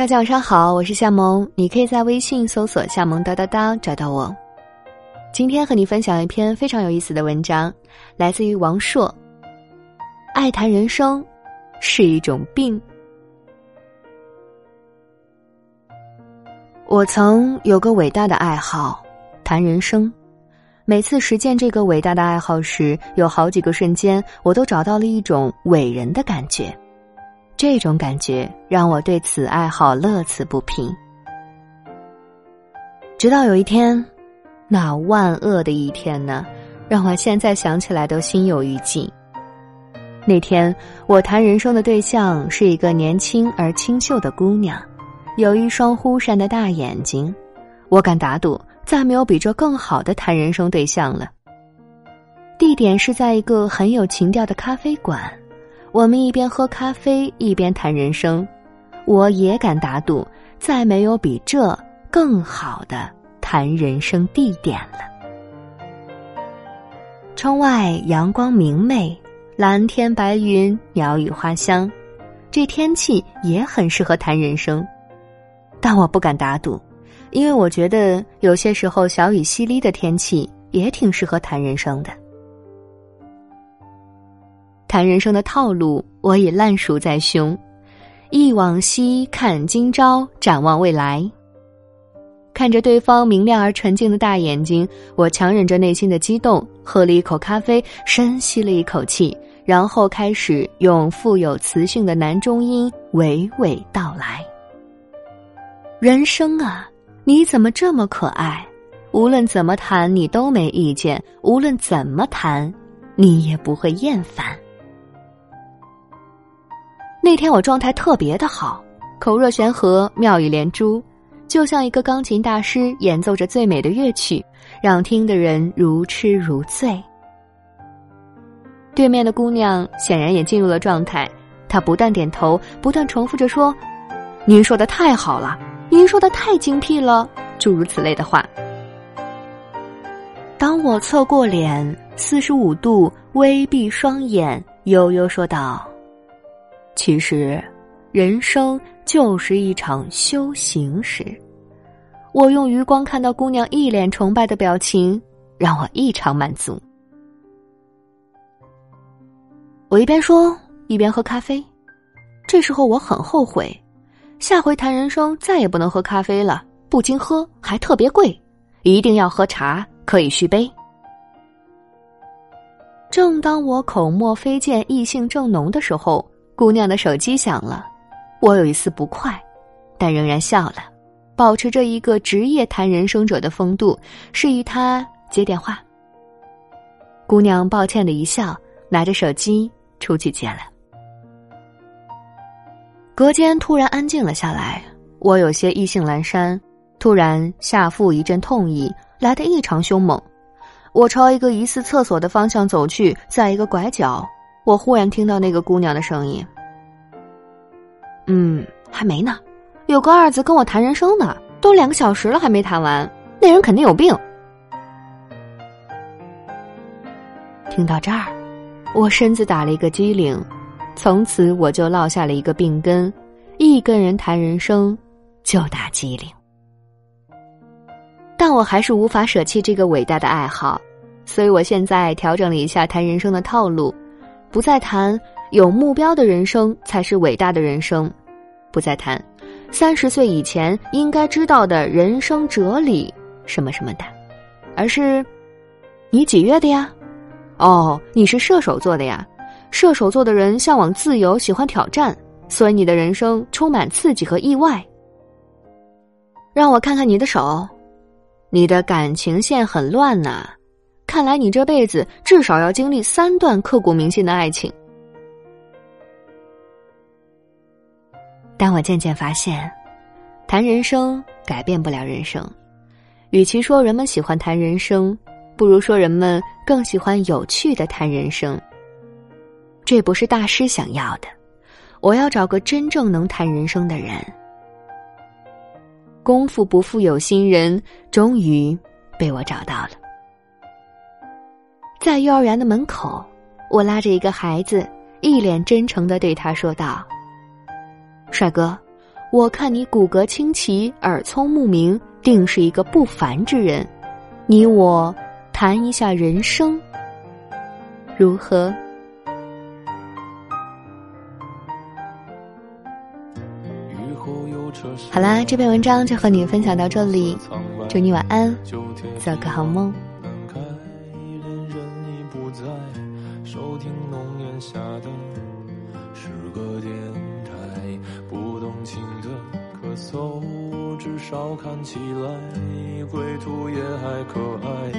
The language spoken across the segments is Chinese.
大家晚上好，我是夏萌，你可以在微信搜索“夏萌哒哒哒”找到我。今天和你分享一篇非常有意思的文章，来自于王朔。爱谈人生是一种病。我曾有个伟大的爱好，谈人生。每次实践这个伟大的爱好时，有好几个瞬间，我都找到了一种伟人的感觉。这种感觉让我对此爱好乐此不疲。直到有一天，那万恶的一天呢，让我现在想起来都心有余悸。那天，我谈人生的对象是一个年轻而清秀的姑娘，有一双忽闪的大眼睛。我敢打赌，再没有比这更好的谈人生对象了。地点是在一个很有情调的咖啡馆。我们一边喝咖啡一边谈人生，我也敢打赌，再没有比这更好的谈人生地点了。窗外阳光明媚，蓝天白云，鸟语花香，这天气也很适合谈人生。但我不敢打赌，因为我觉得有些时候小雨淅沥的天气也挺适合谈人生的。谈人生的套路，我已烂熟在胸。忆往昔，看今朝，展望未来。看着对方明亮而纯净的大眼睛，我强忍着内心的激动，喝了一口咖啡，深吸了一口气，然后开始用富有磁性的男中音娓娓道来：“人生啊，你怎么这么可爱？无论怎么谈，你都没意见；无论怎么谈，你也不会厌烦。”那天我状态特别的好，口若悬河，妙语连珠，就像一个钢琴大师演奏着最美的乐曲，让听的人如痴如醉。对面的姑娘显然也进入了状态，她不断点头，不断重复着说：“您说的太好了，您说的太精辟了。”诸如此类的话。当我侧过脸，四十五度微闭双眼，悠悠说道。其实，人生就是一场修行时。我用余光看到姑娘一脸崇拜的表情，让我异常满足。我一边说一边喝咖啡，这时候我很后悔，下回谈人生再也不能喝咖啡了，不经喝还特别贵，一定要喝茶，可以续杯。正当我口沫飞溅、异性正浓的时候。姑娘的手机响了，我有一丝不快，但仍然笑了，保持着一个职业谈人生者的风度，示意她接电话。姑娘抱歉的一笑，拿着手机出去接了。隔间突然安静了下来，我有些意兴阑珊，突然下腹一阵痛意，来得异常凶猛。我朝一个疑似厕所的方向走去，在一个拐角。我忽然听到那个姑娘的声音。嗯，还没呢，有个二子跟我谈人生呢，都两个小时了还没谈完，那人肯定有病。听到这儿，我身子打了一个激灵，从此我就落下了一个病根，一跟人谈人生就打机灵。但我还是无法舍弃这个伟大的爱好，所以我现在调整了一下谈人生的套路。不再谈有目标的人生才是伟大的人生，不再谈三十岁以前应该知道的人生哲理什么什么的，而是你几月的呀？哦，你是射手座的呀。射手座的人向往自由，喜欢挑战，所以你的人生充满刺激和意外。让我看看你的手，你的感情线很乱呐。看来你这辈子至少要经历三段刻骨铭心的爱情，但我渐渐发现，谈人生改变不了人生。与其说人们喜欢谈人生，不如说人们更喜欢有趣的谈人生。这不是大师想要的。我要找个真正能谈人生的人。功夫不负有心人，终于被我找到了。在幼儿园的门口，我拉着一个孩子，一脸真诚的对他说道：“帅哥，我看你骨骼清奇，耳聪目明，定是一个不凡之人。你我谈一下人生，如何？好啦，这篇文章就和你分享到这里，祝你晚安，做个好梦。的是个电台，不动情的咳嗽，至少看起来归途也还可爱。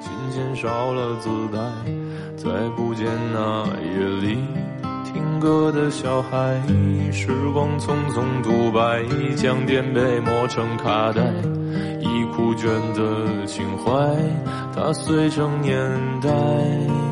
琴弦少了姿态，再不见那夜里听歌的小孩。时光匆匆独白，将颠沛磨成卡带，已枯卷的情怀，它碎成年代。